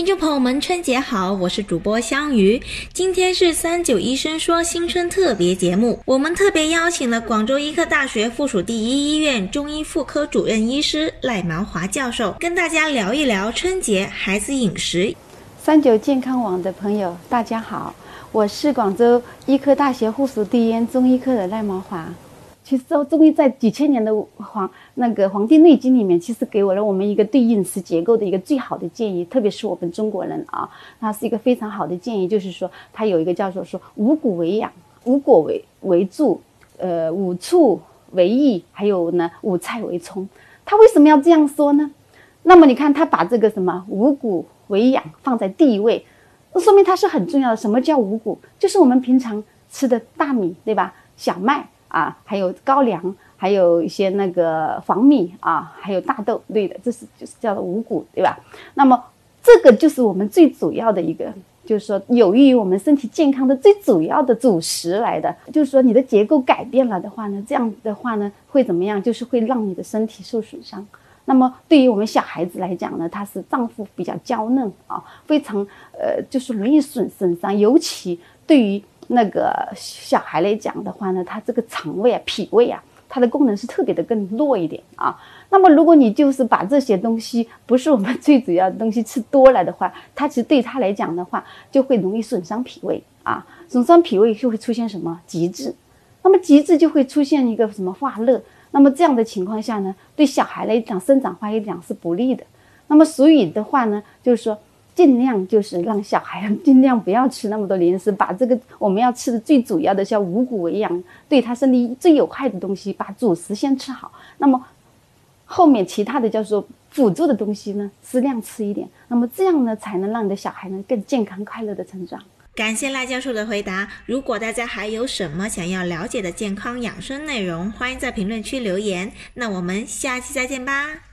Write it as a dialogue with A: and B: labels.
A: 听众朋友们，春节好！我是主播香鱼。今天是三九医生说新春特别节目，我们特别邀请了广州医科大学附属第一医院中医妇科主任医师赖毛华教授，跟大家聊一聊春节孩子饮食。
B: 三九健康网的朋友，大家好，我是广州医科大学附属第一医院中医科的赖毛华。其实，中医在几千年的黄那个《黄帝内经》里面，其实给我了我们一个对饮食结构的一个最好的建议。特别是我们中国人啊，那是一个非常好的建议，就是说，它有一个叫做说五谷为养，五果为为助，呃，五畜为益，还有呢五菜为充。他为什么要这样说呢？那么你看，他把这个什么五谷为养放在第一位，说明它是很重要的。什么叫五谷？就是我们平常吃的大米，对吧？小麦。啊，还有高粱，还有一些那个黄米啊，还有大豆类的，这是就是叫做五谷，对吧？那么这个就是我们最主要的一个，就是说有益于我们身体健康的最主要的主食来的。就是说你的结构改变了的话呢，这样的话呢会怎么样？就是会让你的身体受损伤。那么对于我们小孩子来讲呢，他是脏腑比较娇嫩啊，非常呃就是容易损损伤，尤其对于。那个小孩来讲的话呢，他这个肠胃啊、脾胃啊，它的功能是特别的更弱一点啊。那么如果你就是把这些东西不是我们最主要的东西吃多了的话，它其实对他来讲的话，就会容易损伤脾胃啊。损伤脾胃就会出现什么积滞，那么积滞就会出现一个什么化热。那么这样的情况下呢，对小孩来讲生长发育讲是不利的。那么所以的话呢，就是说。尽量就是让小孩尽量不要吃那么多零食，把这个我们要吃的最主要的像五谷为养，对他身体最有害的东西，把主食先吃好。那么后面其他的叫做辅助的东西呢，适量吃一点。那么这样呢，才能让你的小孩呢更健康快乐的成长。
A: 感谢赖教授的回答。如果大家还有什么想要了解的健康养生内容，欢迎在评论区留言。那我们下期再见吧。